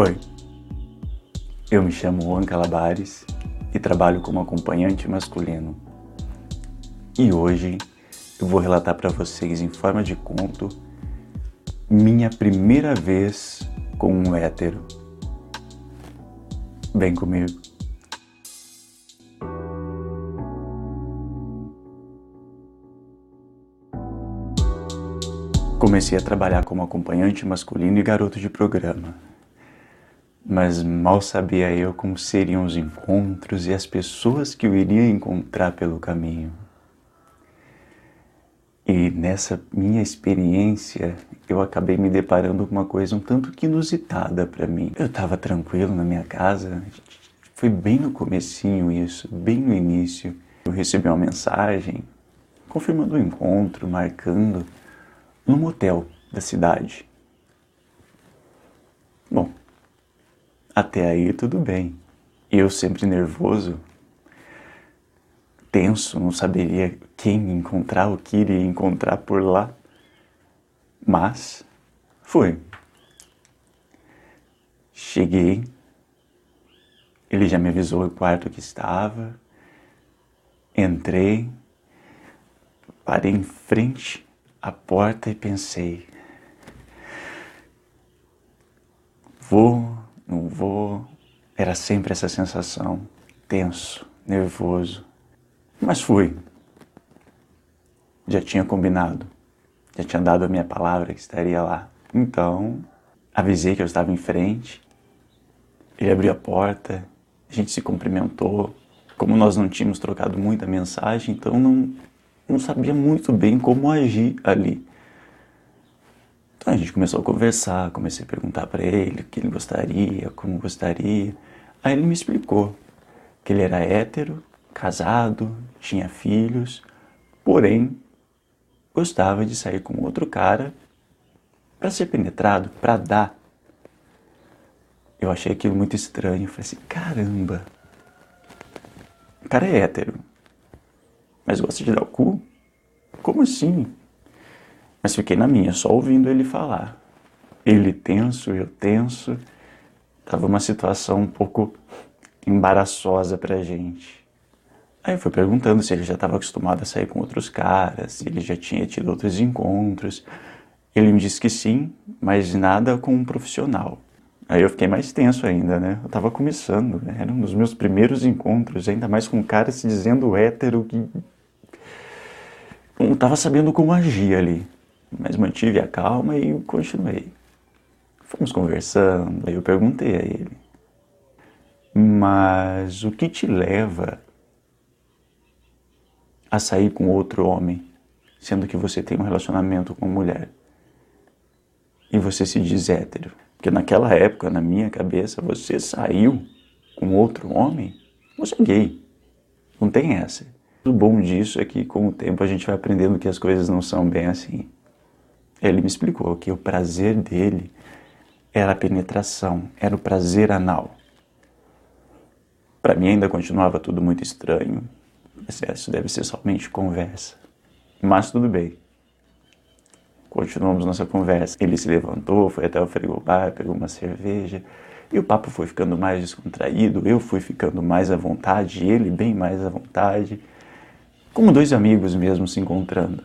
Oi, eu me chamo Juan Calabares e trabalho como acompanhante masculino. E hoje eu vou relatar para vocês em forma de conto minha primeira vez com um hétero. Vem comigo. Comecei a trabalhar como acompanhante masculino e garoto de programa. Mas mal sabia eu como seriam os encontros e as pessoas que eu iria encontrar pelo caminho. E nessa minha experiência, eu acabei me deparando com uma coisa um tanto que inusitada para mim. Eu estava tranquilo na minha casa, foi bem no comecinho isso, bem no início. Eu recebi uma mensagem confirmando o encontro, marcando num motel da cidade. Bom, até aí tudo bem. Eu sempre nervoso, tenso, não saberia quem encontrar, o que iria encontrar por lá. Mas fui. Cheguei, ele já me avisou o quarto que estava, entrei, parei em frente a porta e pensei: vou, não vou. Era sempre essa sensação, tenso, nervoso. Mas fui. Já tinha combinado, já tinha dado a minha palavra que estaria lá. Então, avisei que eu estava em frente. Ele abriu a porta, a gente se cumprimentou. Como nós não tínhamos trocado muita mensagem, então não, não sabia muito bem como agir ali. Então a gente começou a conversar, comecei a perguntar para ele o que ele gostaria, como gostaria. Aí ele me explicou que ele era hétero, casado, tinha filhos, porém gostava de sair com outro cara para ser penetrado, para dar. Eu achei aquilo muito estranho. Falei assim: caramba, o cara é hétero, mas gosta de dar o cu? Como assim? Mas fiquei na minha, só ouvindo ele falar. Ele tenso, eu tenso. Tava uma situação um pouco embaraçosa pra gente. Aí eu fui perguntando se ele já estava acostumado a sair com outros caras, se ele já tinha tido outros encontros. Ele me disse que sim, mas nada com um profissional. Aí eu fiquei mais tenso ainda, né? Eu tava começando, né? era um dos meus primeiros encontros, ainda mais com um cara se dizendo hétero que não estava sabendo como agir ali, mas mantive a calma e continuei. Fomos conversando, aí eu perguntei a ele: Mas o que te leva a sair com outro homem, sendo que você tem um relacionamento com mulher? E você se diz hétero? Porque naquela época, na minha cabeça, você saiu com outro homem, você é gay. Não tem essa. O bom disso é que com o tempo a gente vai aprendendo que as coisas não são bem assim. Ele me explicou que o prazer dele era a penetração, era o prazer anal. Para mim ainda continuava tudo muito estranho. Isso deve ser somente conversa. Mas tudo bem. Continuamos nossa conversa. Ele se levantou, foi até o frigobar, pegou uma cerveja. E o papo foi ficando mais descontraído, eu fui ficando mais à vontade, ele bem mais à vontade como dois amigos mesmo se encontrando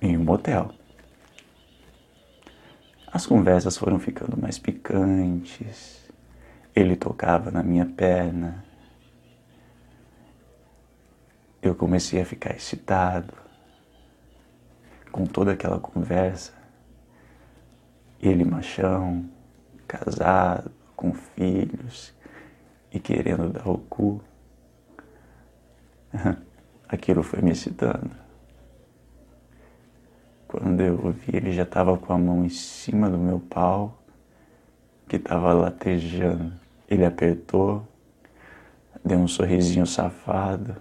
em um motel. As conversas foram ficando mais picantes. Ele tocava na minha perna. Eu comecei a ficar excitado com toda aquela conversa. Ele machão, casado, com filhos e querendo dar o cu. aquilo foi me excitando. Quando eu vi, ele já estava com a mão em cima do meu pau, que estava latejando. Ele apertou, deu um sorrisinho safado,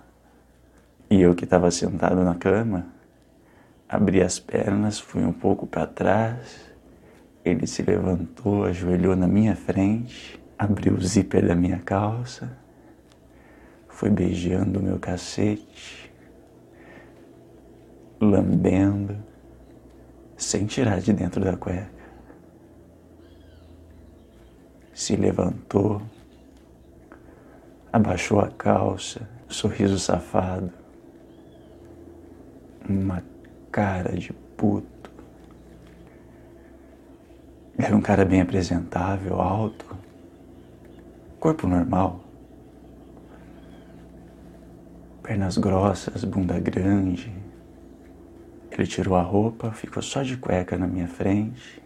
e eu que estava sentado na cama, abri as pernas, fui um pouco para trás, ele se levantou, ajoelhou na minha frente, abriu o zíper da minha calça, foi beijando o meu cacete, lambendo, sem tirar de dentro da cueca. se levantou, abaixou a calça, sorriso safado, uma cara de puto. Era um cara bem apresentável, alto, corpo normal, pernas grossas, bunda grande. Ele tirou a roupa, ficou só de cueca na minha frente,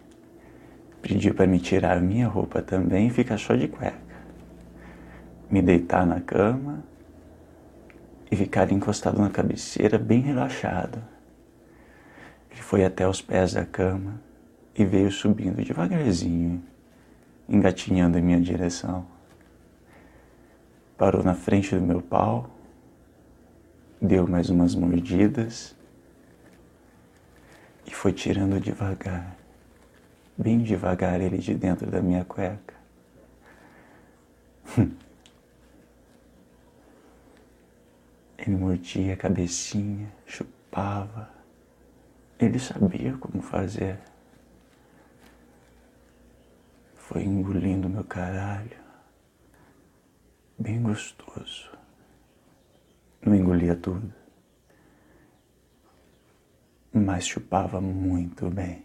pediu para me tirar a minha roupa também e ficar só de cueca. Me deitar na cama e ficar encostado na cabeceira, bem relaxado. Ele foi até os pés da cama e veio subindo devagarzinho, engatinhando em minha direção. Parou na frente do meu pau, deu mais umas mordidas e foi tirando devagar, bem devagar ele de dentro da minha cueca. Ele mordia a cabecinha, chupava. Ele sabia como fazer. Foi engolindo meu caralho. Bem gostoso. Não engolia tudo. Mas chupava muito bem.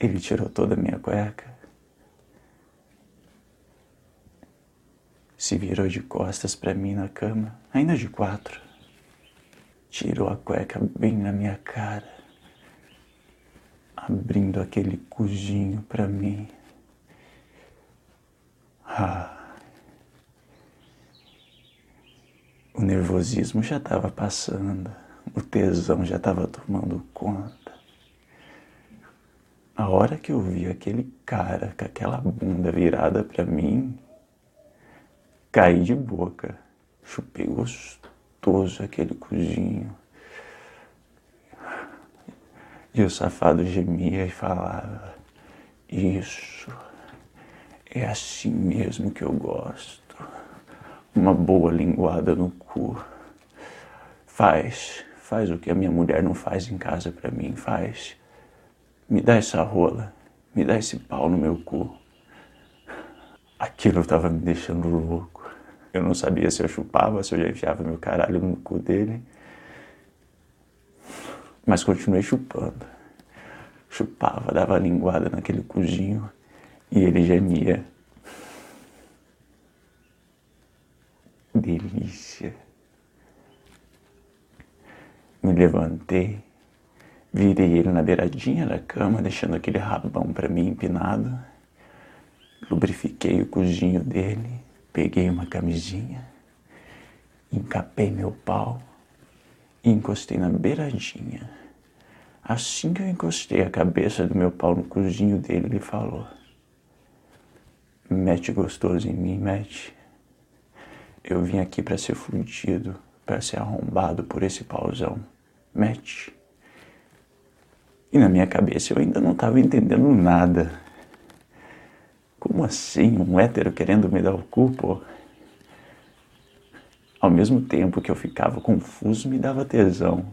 Ele tirou toda a minha cueca se virou de costas para mim na cama, ainda de quatro. Tirou a cueca bem na minha cara, abrindo aquele cozinho para mim. Ah. O nervosismo já estava passando, o tesão já estava tomando conta. A hora que eu vi aquele cara com aquela bunda virada para mim, Caí de boca, chupei gostoso aquele cozinho. E o safado gemia e falava: Isso, é assim mesmo que eu gosto. Uma boa linguada no cu. Faz, faz o que a minha mulher não faz em casa para mim, faz. Me dá essa rola, me dá esse pau no meu cu. Aquilo estava me deixando louco. Eu não sabia se eu chupava, se eu já enfiava meu caralho no cu dele. Mas continuei chupando. Chupava, dava linguada naquele cuzinho e ele gemia. Delícia. Me levantei, virei ele na beiradinha da cama, deixando aquele rabão para mim empinado. Lubrifiquei o cozinho dele Peguei uma camisinha, encapei meu pau e encostei na beiradinha. Assim que eu encostei a cabeça do meu pau no cozinho dele, ele falou: Mete gostoso em mim, mete. Eu vim aqui para ser fudido, para ser arrombado por esse pauzão. Mete. E na minha cabeça eu ainda não estava entendendo nada. Como assim? Um hétero querendo me dar o cu, pô? Ao mesmo tempo que eu ficava confuso, me dava tesão.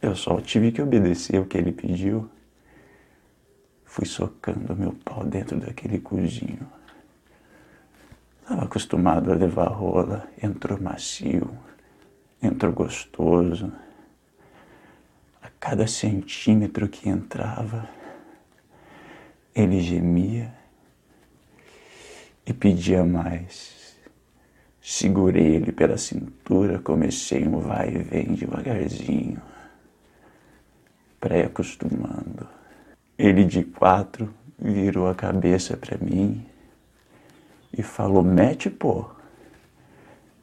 Eu só tive que obedecer o que ele pediu. Fui socando meu pau dentro daquele cozinho. Estava acostumado a levar rola, entrou macio, entrou gostoso. A cada centímetro que entrava, ele gemia e pedia mais. Segurei ele pela cintura, comecei um vai e vem devagarzinho, para ir acostumando. Ele de quatro virou a cabeça para mim e falou: Mete, pô,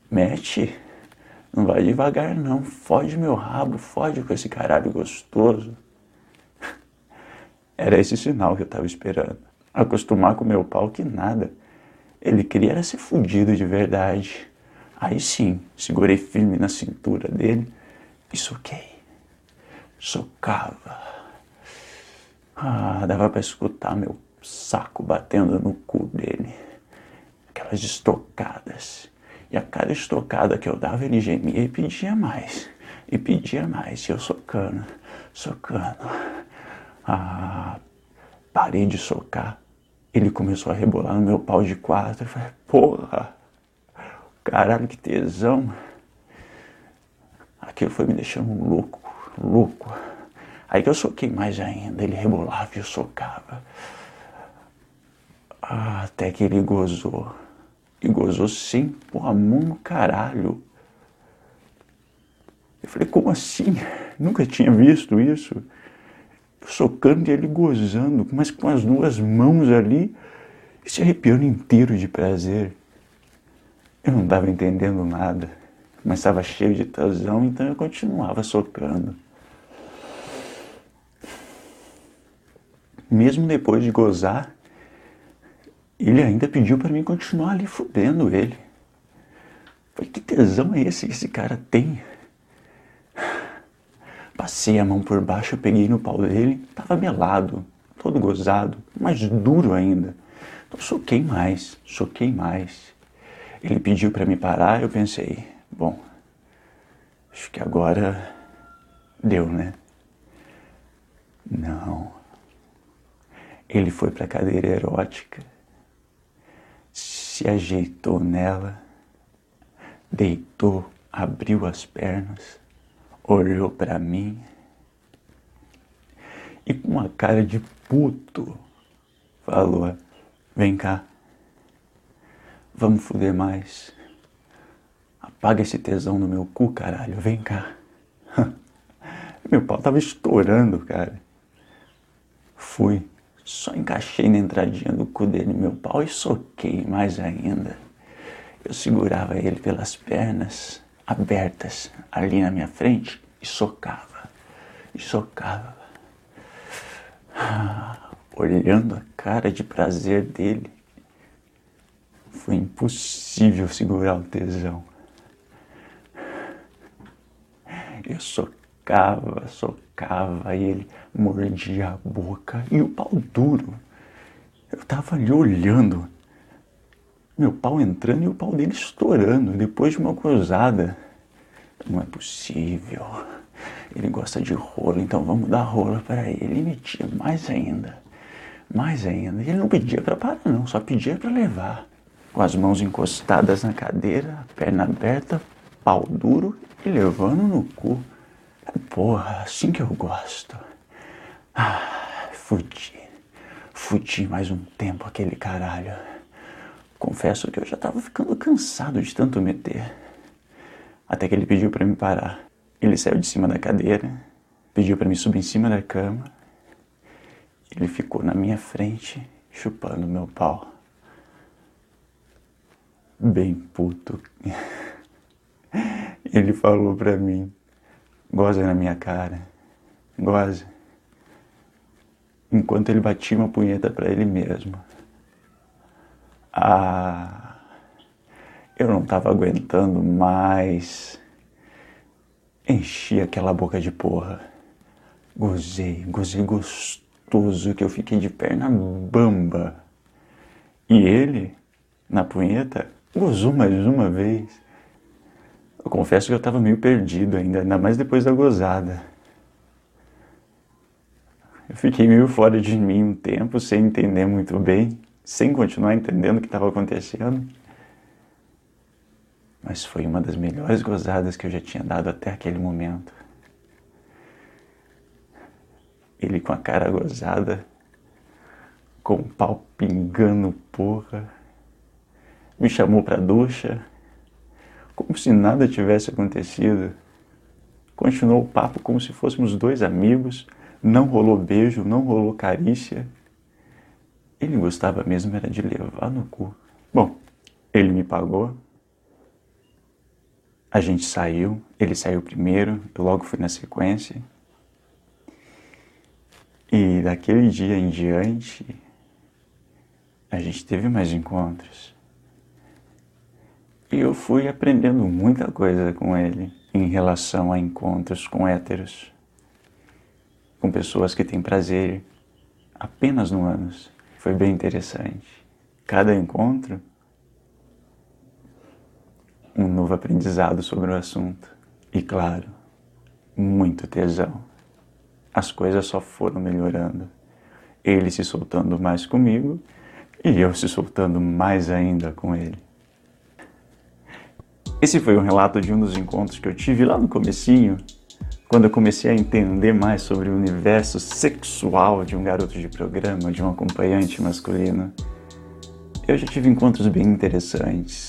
mete, não vai devagar não, fode meu rabo, fode com esse caralho gostoso. Era esse sinal que eu estava esperando. Acostumar com meu pau que nada. Ele queria era ser fudido de verdade. Aí sim, segurei firme na cintura dele e soquei. Socava. Ah, dava para escutar meu saco batendo no cu dele. Aquelas estocadas. E a cada estocada que eu dava, ele gemia e pedia mais. E pedia mais. E eu socando, socando. Ah, parei de socar. Ele começou a rebolar no meu pau de quatro. Eu falei, porra, caralho, que tesão. Aquilo foi me deixando louco, louco. Aí que eu soquei mais ainda. Ele rebolava e eu socava. Ah, até que ele gozou. E gozou sim, porra, mão no caralho. Eu falei, como assim? Nunca tinha visto isso. Eu socando e ele gozando, mas com as duas mãos ali, e se arrepiando inteiro de prazer. Eu não estava entendendo nada, mas estava cheio de tesão, então eu continuava socando. Mesmo depois de gozar, ele ainda pediu para mim continuar ali fudendo ele. Falei, que tesão é esse que esse cara tem? Passei a mão por baixo, peguei no pau dele, tava melado, todo gozado, mas duro ainda. Então soquei mais, soquei mais. Ele pediu para me parar, eu pensei, bom, acho que agora deu, né? Não. Ele foi para cadeira erótica se ajeitou nela, deitou, abriu as pernas, olhou para mim e com uma cara de puto falou: Vem cá, vamos fuder mais. Apaga esse tesão no meu cu, caralho, vem cá. meu pau tava estourando, cara. Fui. Só encaixei na entradinha do cu dele meu pau e soquei mais ainda. Eu segurava ele pelas pernas abertas ali na minha frente e socava, e socava. Ah, olhando a cara de prazer dele, foi impossível segurar o tesão. Eu socava, socava e ele mordia a boca e o pau duro. Eu tava ali olhando, meu pau entrando e o pau dele estourando depois de uma cruzada. Não é possível. Ele gosta de rolo, então vamos dar rolo para ele. E metia mais ainda, mais ainda. Ele não pedia para parar, não, só pedia para levar. Com as mãos encostadas na cadeira, perna aberta, pau duro e levando no cu. Porra, assim que eu gosto. Ah, fudi. Fudi mais um tempo aquele caralho. Confesso que eu já tava ficando cansado de tanto meter. Até que ele pediu para me parar. Ele saiu de cima da cadeira, pediu para me subir em cima da cama. Ele ficou na minha frente, chupando meu pau. Bem puto. Ele falou pra mim: goza na minha cara, goza enquanto ele batia uma punheta para ele mesmo. Ah, eu não estava aguentando mais. Enchi aquela boca de porra. Gozei, gozei gostoso que eu fiquei de perna bamba. E ele, na punheta, gozou mais uma vez. Eu confesso que eu estava meio perdido ainda, ainda mais depois da gozada. Eu fiquei meio fora de mim um tempo, sem entender muito bem, sem continuar entendendo o que estava acontecendo. Mas foi uma das melhores gozadas que eu já tinha dado até aquele momento. Ele com a cara gozada, com o pau pingando porra, me chamou pra ducha, como se nada tivesse acontecido. Continuou o papo como se fôssemos dois amigos não rolou beijo, não rolou carícia. Ele gostava mesmo era de levar no cu. Bom, ele me pagou. A gente saiu, ele saiu primeiro, eu logo fui na sequência. E daquele dia em diante, a gente teve mais encontros. E eu fui aprendendo muita coisa com ele em relação a encontros com héteros com pessoas que têm prazer apenas no ânus. Foi bem interessante. Cada encontro, um novo aprendizado sobre o assunto. E claro, muito tesão. as coisas só foram melhorando. Ele se soltando mais comigo e eu se soltando mais ainda com ele. Esse foi um relato de um dos encontros que eu tive lá no comecinho, quando eu comecei a entender mais sobre o universo sexual de um garoto de programa, de um acompanhante masculino. Eu já tive encontros bem interessantes